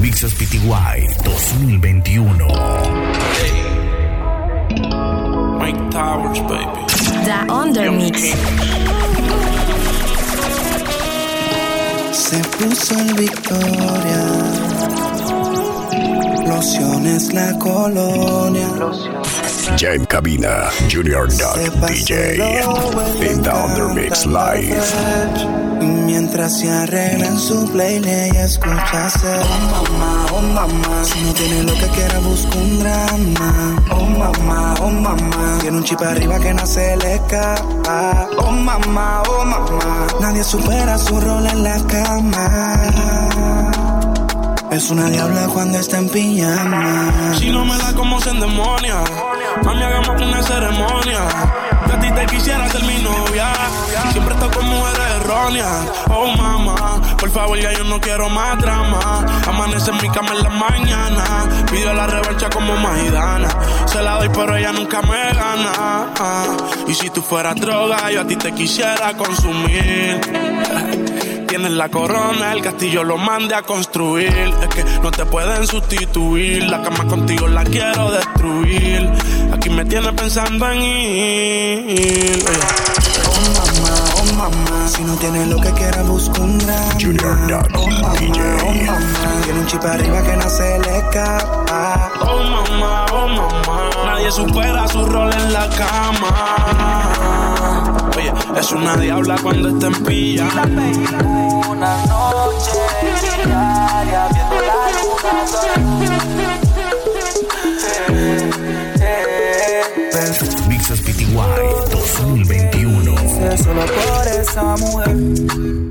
Mixes PTY 2021. Mike Towers, baby. The Undermix. Se puso en Victoria. Lociones la colonia. Ya en cabina, Junior Duck DJ. In the Undermix Live. Y mientras se arregla en su playlist y Oh mamá, oh mamá Si no tiene lo que quiera busca un drama Oh mamá, oh mamá Tiene un chip arriba que no se le escapa Oh mamá, oh mamá Nadie supera su rol en la cama Es una diabla cuando está en pijama Si no me da como se endemonia, mami, hagamos una ceremonia. Que a ti te quisiera ser mi novia. Siempre estoy con mujeres erróneas. Oh, mamá, por favor, ya yo no quiero más drama. Amanece en mi cama en la mañana. Pidió la revancha como Maidana. Se la doy, pero ella nunca me gana. Ah, Y si tú fueras droga, yo a ti te quisiera consumir. Tienes la corona, el castillo lo mande a construir. Es que no te pueden sustituir. La cama contigo la quiero destruir. Aquí me tienes pensando en ir. Oh mamá, oh mamá, si no tiene lo que quiera busca un drama. Junior oh mamá, DJ. oh mamá, tiene un chip arriba que no se le escapa. Oh mamá, oh mamá. Nadie supera su rol en la cama. Oye, es una diabla cuando está en pilla. Una noche diaria viendo la luna Mixes PTY 2021. sola. Solo por esa mujer.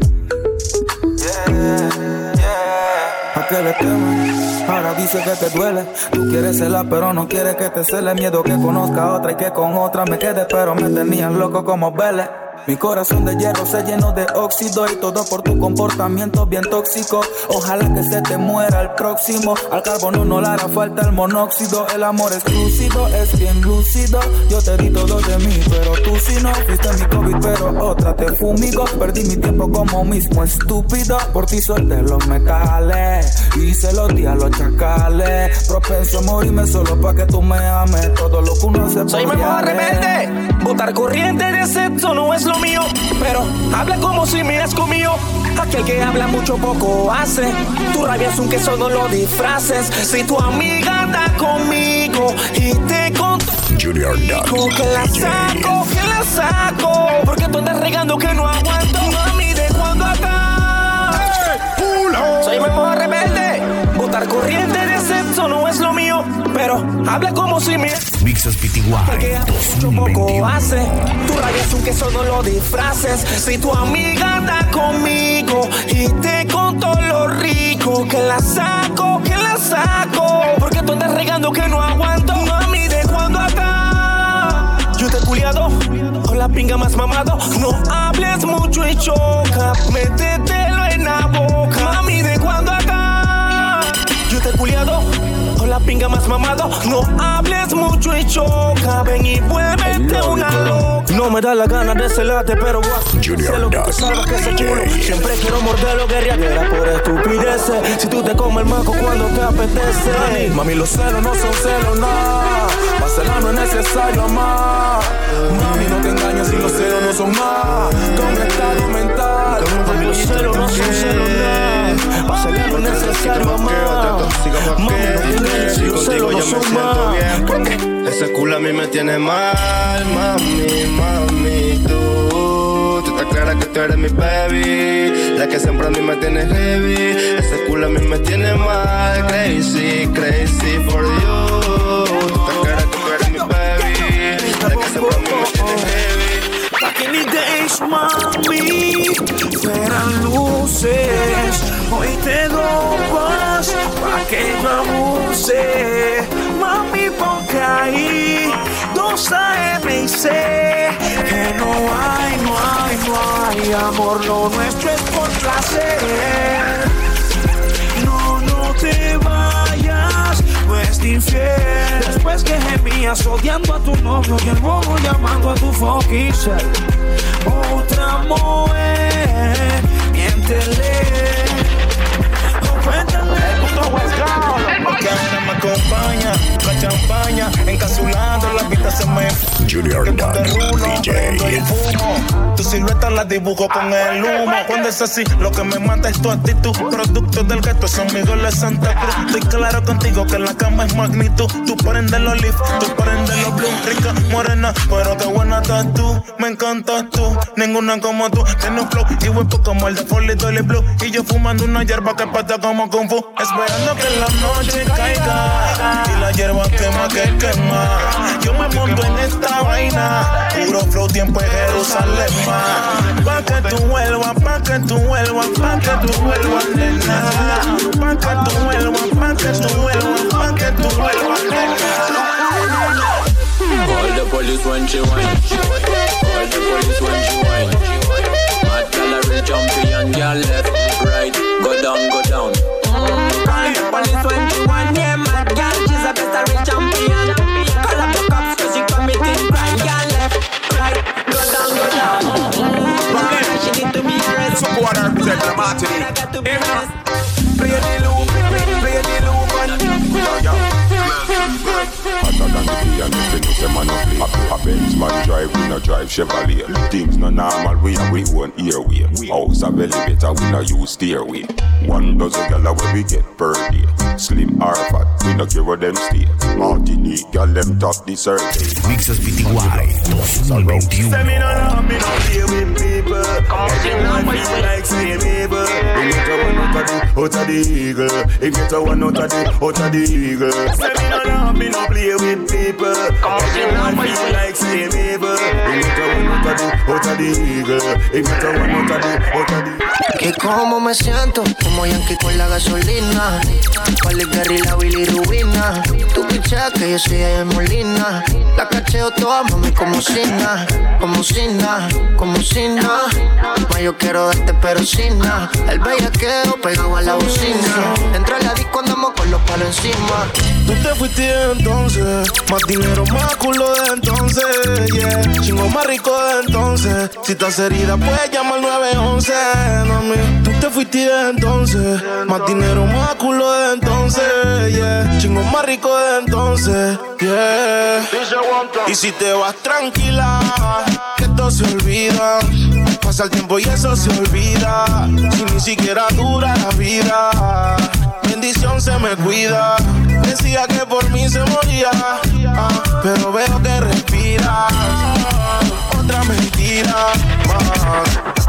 Ahora dice que te duele. Tú quieres celar, pero no quieres que te cele. Miedo que conozca a otra y que con otra me quede. Pero me tenían loco como Vélez. Mi corazón de hierro se llenó de óxido y todo por tu comportamiento bien tóxico. Ojalá que se te muera el próximo. Al carbono no le hará falta el monóxido. El amor es lúcido, es bien lúcido. Yo te di todo de mí, pero tú si no fuiste mi pero otra te fumigo. Perdí mi tiempo como mismo estúpido. Por ti solté los metales, hice los días los chacales. Propenso a morirme solo para que tú me ames. Todo lo que uno se Soy mejor rebelde. Votar corriente de sexo no es lo mío. Pero habla como si me has comido. Aquel que habla mucho poco hace. Tu rabia es un queso, no lo disfraces. Si tu amiga anda conmigo y te contó Junior Duck que la DJ. saco, que la saco. Porque tú andas regando que no aguanto. Mami, ¿de cuándo acá? Soy mejor rebelde. Votar corriente de sexo no es lo mío. Pero habla como si me Mixes PTY que mucho poco 2021. hace. Tu rabia es un queso, no lo disfraces. Si tu amiga anda conmigo y te contó lo rico, que la saco, que la saco. Porque tú andas regando que no aguanto. Mami, ¿de cuándo acá? Yo te he culiado la pinga más mamado. No hables mucho y choca. Métetelo en la boca. Mami, ¿de cuándo acá? Yo te he culiado con la pinga más mamado. No hables mucho y choca. Ven y vuélvete una loca. No me da la gana de celarte, pero a Junior sé lo que que ese culo. Siempre quiero morderlo, guerrillera por estupideces. Si tú te comes el maco cuando te apetece. Mami, los celos no son celos, nada. Para celar no es necesario amar. Mami, no te engañes si los celos no son más. Con estado mental. Mami, los celos no son celos, nada. Para celar no es necesario amar. Mami, no te engañes si los celos no son más. Ese culo a mí me tiene mal, mami, mami, tú. Tú estás clara que tú eres mi baby, la que siempre a mí me tiene heavy. Ese culo a mí me tiene mal, crazy, crazy for you. Mami, eran luces. Hoy te dopas pa' que no abuse. Mami, porque ahí dos AM y C. Que no hay, no hay, no hay amor. Lo nuestro es por placer. Gemías odiando a tu novio y el bobo llamando a tu fucking. Otra mujer, miéntele. Oh, cuéntale. Extraña. Encapsulando la vista se me. Junior Dog, DJ. Tu silueta la dibujo con el humo. Cuando es así, lo que me mata es tu actitud. Producto del gato, son mi de Santa Cruz. Estoy claro contigo que la cama es magnitud. Tú prendes los leaf, tú prendes los blue. Rica, morena, pero qué buena estás tú. Me encantas tú, ninguna como tú. Tiene un flow y huepo como el de Foley Dolly Blue. Y yo fumando una hierba que pata como Kung Fu. Esperando que la noche quema que quema. Yo me monto en esta vaina. Puro flow, tiempo en Jerusalén. Pa' que tú vuelvas, pa' que tú vuelvas, pa' que tú vuelvas, nena. Pa' que tú vuelvas, pa' que tú vuelvas, pa' que tú vuelvas, nena. Call the police when she whine. Call the police when she whine. Mad calorie jumpy and girl left, right, go down, go down. Call the police when she whine. Yeah, mad girl, she's a better rich champion. Call up the cops 'cause she committing crime. Girl left, right, go down, go down. Mm, She need to be arrested. Support her, protect the I Martinique. got to be Hear me now? arrested. Play the loop, play, play the loop, and Hotter than the piano, you know say man no play. A, a Benz man drive, we no drive Chevrolet. Things no normal, we have we own airway. House a belly better, we no use stairway. One dozen gyal where we get per day. Slim or fat, we no care where them stay. Martinique, gyal them top the survey. Mixes PTY 2021. Say me no love, me no play with people. Everyone feel like say neighbor. You get a one out of the, out of the eagle. You get a one out of the, out of the eagle. Say me no love, me no play with people. Everyone feel like say neighbor. You get a one out of the, out of the eagle. You get a one out of the, out of the. Que como me siento, como Yankee con la gasolina. Vale Gary, la Billy Rubina. Tú pichas que yo soy de Molina. La cacheo toda, mami, como Sina. Como Sina, como Sina. Ma, yo quiero darte, pero sin nada. El bellaqueo pegado a la bocina. Entra a la disco, andamos con los palos encima. Tú te fuiste entonces, más dinero, más culo de entonces, Chingo más rico de entonces. Si estás herida, puedes llamar 911, mami. Tú te fuiste entonces, más dinero, más culo de entonces. Chingo más rico de entonces, yeah. Y si te vas tranquila, que esto se olvida. Pasa el tiempo y eso se olvida. Si ni siquiera dura la vida se me cuida. Decía que por mí se moría, ah, pero veo que respiras. Otra mentira más.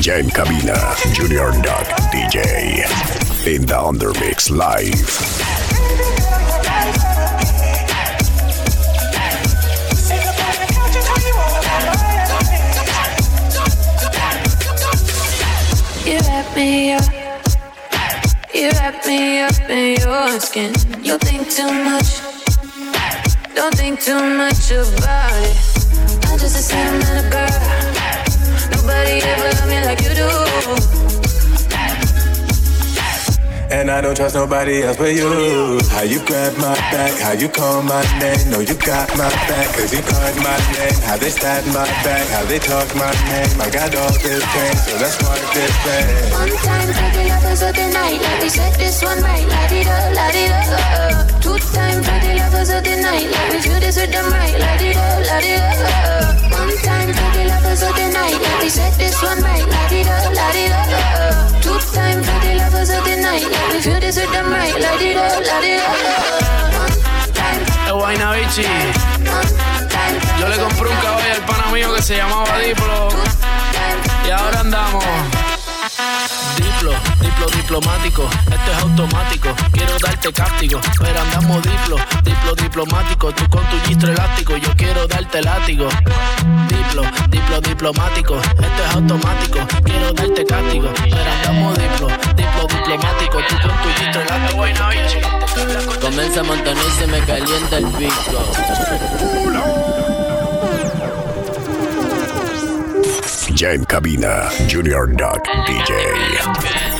Ya en cabina, Junior Dog DJ. In the Undermix Live. You wrap me up. You wrap me up in your skin. You think too much. Don't think too much about it. I'm just a sentimental girl. Nobody ever love me like you do. And I don't trust nobody else but you. How you grab my back, how you call my name. Know you got my back, cause you called my name. How they stab my back, how they talk my name. I got all this pain, so let's start this band. One time the lovers of the night, like we set this one right, light it up, light it up. Two time the lovers of the night, like we feel this with them right, light it up, light it up. Time this one right, feel this with. Yo le compré un caballo al pana mío que se llamaba Diplo. Y ahora andamos. Diplo, diplo diplomático, esto es automático. Quiero darte cáptico, pero andamos diplo, diplo diplomático. Tú con tu gistro elástico, yo quiero darte látigo. Diplo, diplo diplomático, esto es automático. Quiero darte cáptico, pero andamos diplo, diplo diplomático. Tú con tu gistro elástico. Comienza a montonar y se me calienta el pico. Ya en cabina, Junior Duck DJ.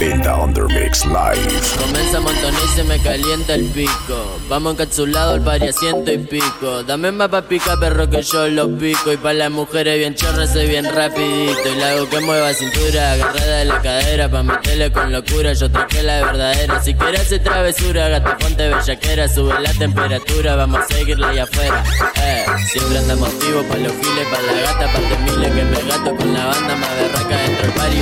En The Undermix Live. Comienza a montonar y se me calienta el pico. Vamos encapsulado al pari ciento y pico. Dame más pa' pica, perro, que yo lo pico. Y pa' las mujeres bien chorras, soy bien rapidito. Y la hago que mueva cintura, agarrada de la cadera. Pa' meterle con locura, yo traje la verdadera. Si quieres hacer travesura, gata ponte bellaquera. Sube la temperatura, vamos a seguirla allá afuera. Eh, siempre andamos activos pa' los files, pa' la gata, pa' miles que me gato con la banda más berraca dentro del party.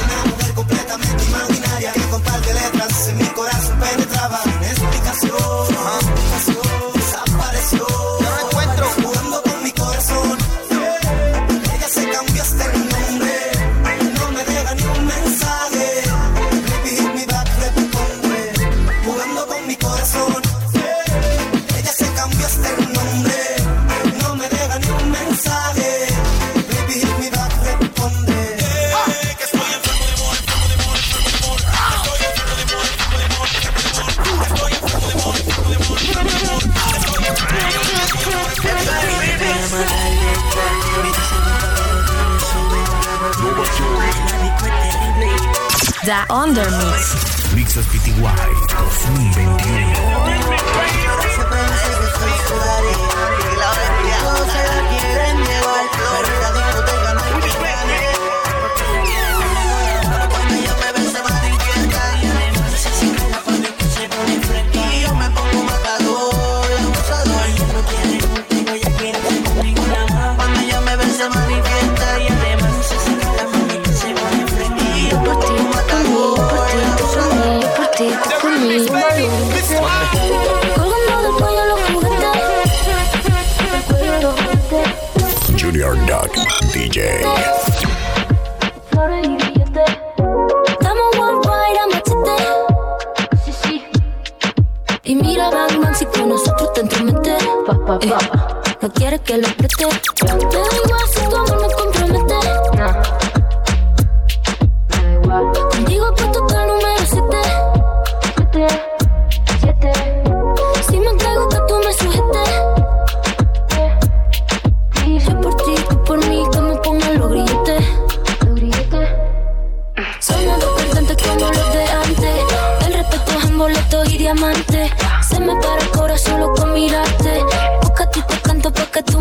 corazón. Ella se cambió hasta el nombre, no me deja ni un mensaje. Baby, hit me back, responde. Que estoy enfermo de amor, enfermo de amor, enfermo de amor. Estoy enfermo de amor, enfermo de amor, enfermo de amor. Estoy enfermo de amor, enfermo de amor, enfermo de amor. Estoy enfermo de amor. The Undermix. Mixes PTY sí. Y mira, Batman, si con nosotros te entromete. Eh, no quieres que lo preste.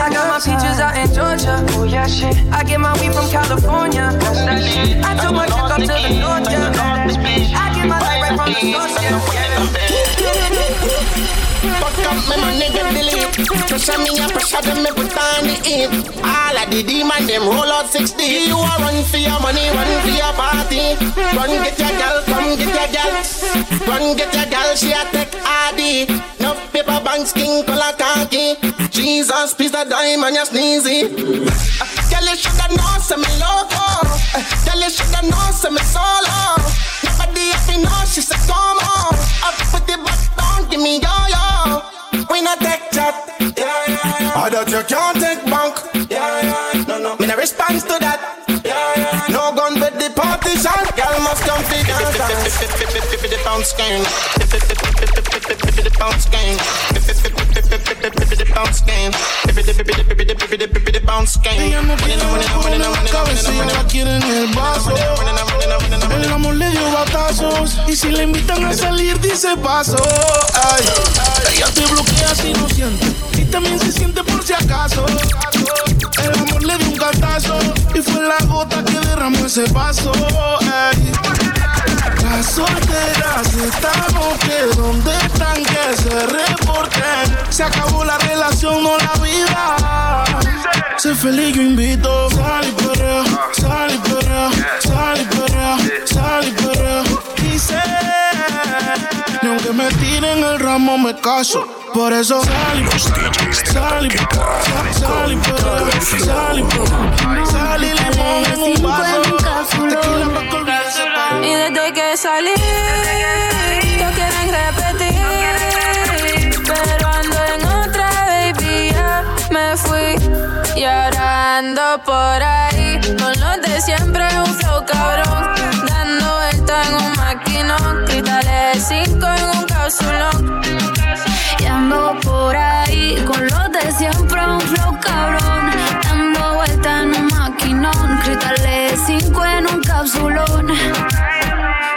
I got my peaches out in Georgia. Oh yeah, shit. I get my weed from California. That's that shit. I took my chick up to the north, yeah. I get my light right from the source, yeah. Fuck up, my money get delete. Just pressure me, a pressure them, me put on the heat. All of the demon, them roll out 60. You a run for your money, run for your party. Run get your girl, come get your girl. Run get your girl, she a take ID. Paper bank skin color khaki. Jesus, piece of diamond, you sneezy. Uh, Girl, you shoulda know, say me loco. Uh, Girl, you shoulda know, say me solo. Nobody to know, she said come on. Up put the back down, give me yo yo. We not take chat. Yeah, yeah, yeah. I that you can't take bank. Yeah, yeah. Partition. Girl must come to dance. The bounce game. El amor le dio batazos y si le invitan a salir dice paso. Ay, ella te bloquea si no siente y también se siente por si acaso. El amor le dio un catazo y fue la gota que ese vaso. Ay. Las solteras estamos que donde están que se reporten. Se acabó la relación, no la vida. Sé feliz, yo invito. Sal y perrea, sal y perrea, sal y perrea, sal y ni aunque me tiren el ramo me caso. Por eso sal y sal y sal y perrea, sal y perrea, sal y limón en un vaso. Tequila pa' que olvidarse pa' Y desde que salí, todos quieren repetir. Pero ando en otra, baby, ya me fui. Y ahora ando por ahí, con los de siempre,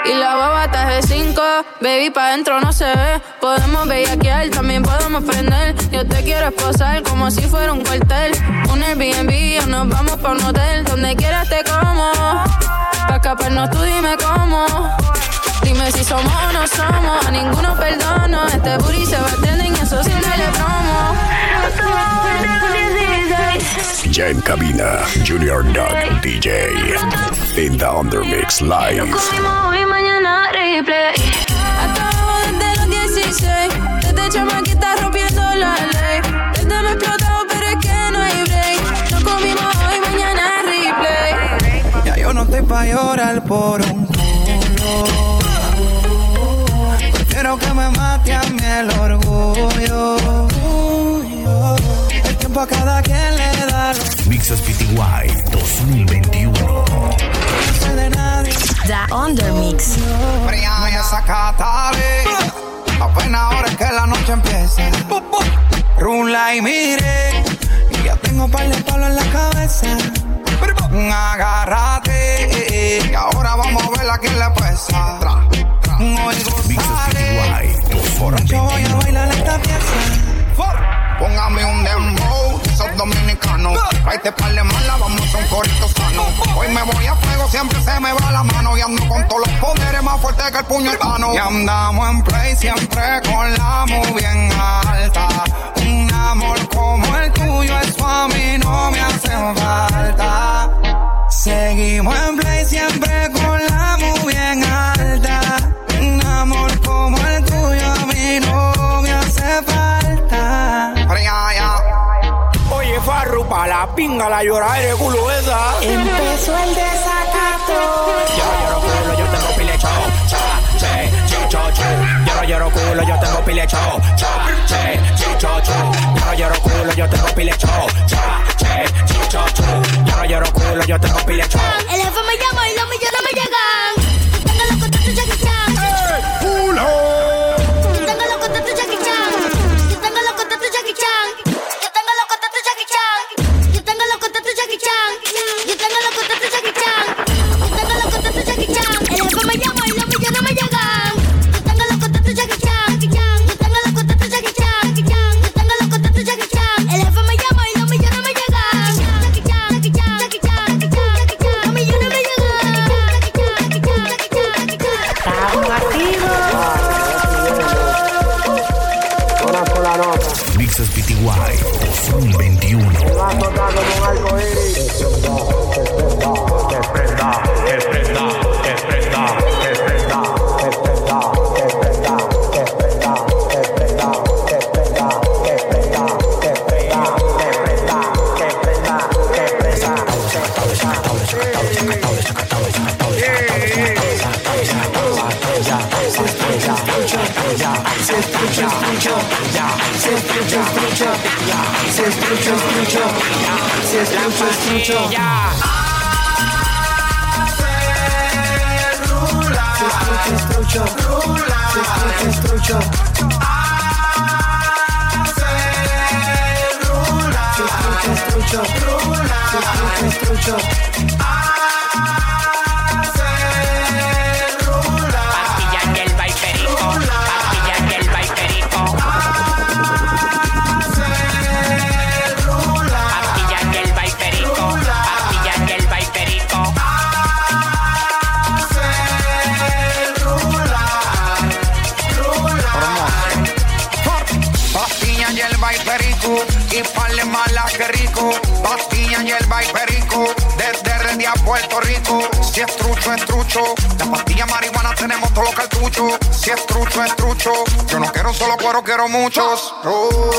Y la baba está de 5, baby, pa' dentro no se ve. Podemos bellaquear, también podemos prender. Yo te quiero esposar como si fuera un cuartel. Un Airbnb o nos vamos pa' un hotel. Donde quieras te como. Pa' escaparnos tú dime cómo. Dime si somos o no somos. A ninguno perdono. Este booty se va a y eso sin darle promo. Ya en cabina, Junior Duck DJ. In the Undermix Live. Hoy, mañana, replay. Hasta abajo desde los 16. Desde chamaquita rompiendo la ley. Desde me explotado, pero es que no hay break. Nos comimos hoy, mañana, replay. Ya yo no estoy pa' llorar por un culo. Prefiero que me mate a mí el orgullo. El tiempo a cada quien le da lo Mixes PTY 2021. sé de nadie. The Undermix. Fría y desacatable. Apenas ahora es que la noche empieza. Rula y mire. Y ya tengo par de palos en la cabeza. Agárrate. Y ahora vamos a ver a quién le pesa. Oigo dominicanos. Tráete par de mala, vamos a un corito sano. Hoy me voy a fuego, siempre se me va la mano. Y ando con todos los poderes más fuertes que el puñetano. Y andamos en play, siempre con la muy bien alta. Un amor como el tuyo, eso a mí no me hace falta. Seguimos en play, siempre con la muy bien alta. Un amor como el tuyo, a mí no me hace falta. Farru, pa' la pinga, la lloradera de culo esa. Empezó el desacato. Yo no lloro culo, yo tengo pile chao. Cha, che, chi, cho, cho. No lloro culo, yo tengo pile chao. Cha, che, chi, cho, cho. No lloro culo, yo tengo pile chao. Cha, che, chi, cho, cho. No lloro culo, yo tengo pile chao. El jefe me llama y los millones me llegan. Son 21. Activos. Mixes PTY 2021. Pastilla y parle mala que rico. Pastilla y el perico desde Redia a Puerto Rico. Si es trucho, es trucho. La pastilla marihuana tenemos todos los cartuchos. Si es trucho, es trucho. Yo no quiero solo cuero, quiero muchos.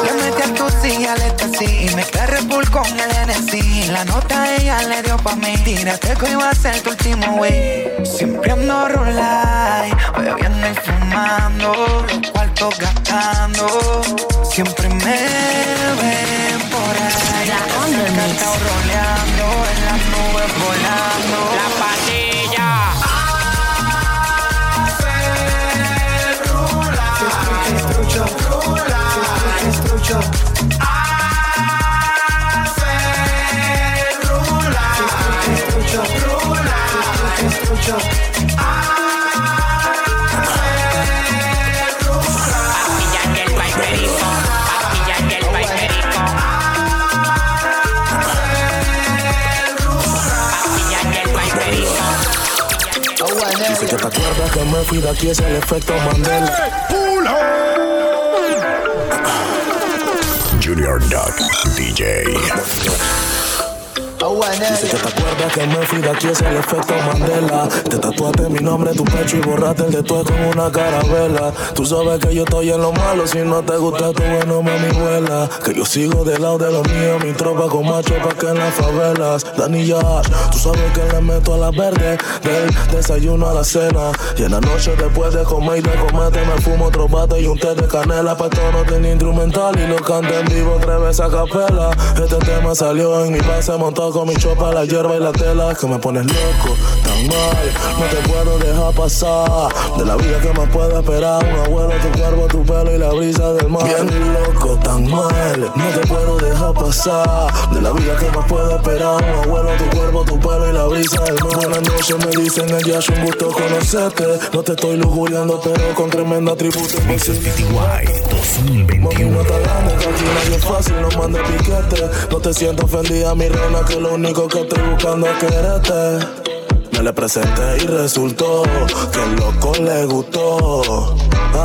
Le metí a tu silla, le sí y mezclé Red Bull con el NC. La nota ella le dio pa' mí. Tírate que iba a ser tu último wey. Siempre ando rulay, bebiendo y fumando, los cuartos gastando. Siempre me ven por ahí. Encantado roleando, en las nubes volando. La pastilla. Pastilla Dice que te acuerdas que me fui de aquí, es el efecto Mandela. Junior Duck DJ. Dice que te acuerdas que me fui de aquí, es el efecto Mandela. Te tatuaste mi nombre tu pecho y borraste el de tu con una carabela. Tú sabes que yo estoy en lo malo, si no te gusta tu bueno, mami, vuela. Que yo sigo del lado de los míos, mi tropa con macho pa' que en las favelas. Danilla, tú sabes que le meto a la verde, del desayuno a la cena. Y en la noche después de comer y de comerte me fumo otro bate y un té de canela. Pa' esto no tenía instrumental y lo canto en vivo tres veces a capela. Este tema salió en mi base montado con mi chopa, la hierba y la tela. Que me pones loco, tan mal, no te puedo dejar pasar. De la vida que más puedo esperar, un abuelo, tu cuerpo, tu pelo y la brisa del mar. Bien loco, tan mal, no te puedo dejar pasar. De la vida que más puedo esperar, un abuelo, tu cuerpo, tu pelo y la brisa del mar. Buenas noches me dicen es un gusto conocerte. No te estoy lujuriando, pero con tremendo atributo. Mixes PTY 2021. Mami, no te que es fácil, no mande piquete. No te siento ofendida, mi reina, que lo único que estoy buscando es quererte. Me le presenté y resultó que el loco le gustó.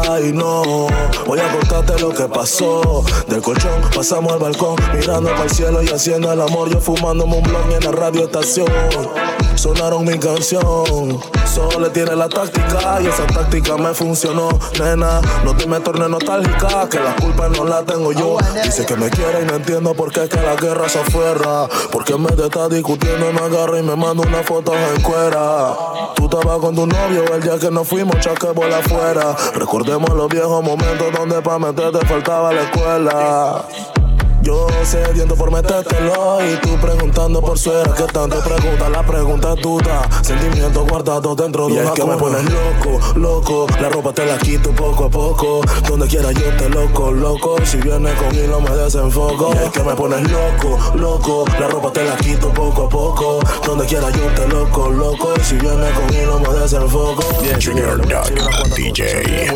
Ay, no, voy a contarte lo que pasó. Del colchón pasamos al balcón, mirando para el cielo y haciendo el amor. Yo fumándome un blog en la radio estación. Sonaron mi canción. Solo le tiene la táctica y esa táctica me funcionó. Nena, no te me tornes nostálgica, que la culpa no la tengo yo. Dice que me quiere y no entiendo por qué es que la guerra se afuera. Porque de estar discutiendo me agarra y me manda una foto en Tú estabas con tu novio el día que nos fuimos, chaque por afuera. Recordemos los viejos momentos donde pa' meterte faltaba la escuela. Yo sediento por metértelo y tú preguntando por suera que tanto pregunta la pregunta es tuya sentimientos guardados dentro de Y una es que me pones loco, loco la ropa te la quito poco a poco. Donde quiera yo te loco, loco si vienes con hilo me desenfoco. Y es que me pones loco, loco la ropa te la quito poco a poco. Donde quiera yo te loco, loco si vienes con hilo me desenfoco. Junior Duck DJ.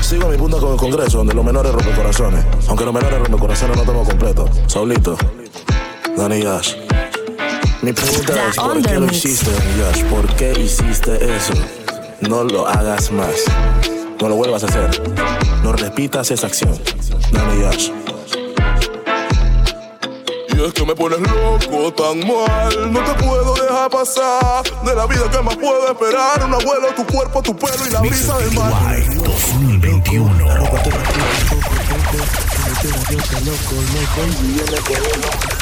Sigo mi punto con el Congreso, donde los menores rompen corazones. Aunque los menores rompen corazones no tenemos completo. Saulito, Dani Yash. Mi pregunta es, ¿por qué lo hiciste, Dani Yash? ¿Por qué hiciste eso? No lo hagas más. No lo vuelvas a hacer. No repitas esa acción. Dani Yash. Es que me pones loco tan mal. No te puedo dejar pasar de la vida que más puedo esperar. Un abuelo, tu cuerpo, tu pelo y la brisa del mar. 2021 yo te lo conozco.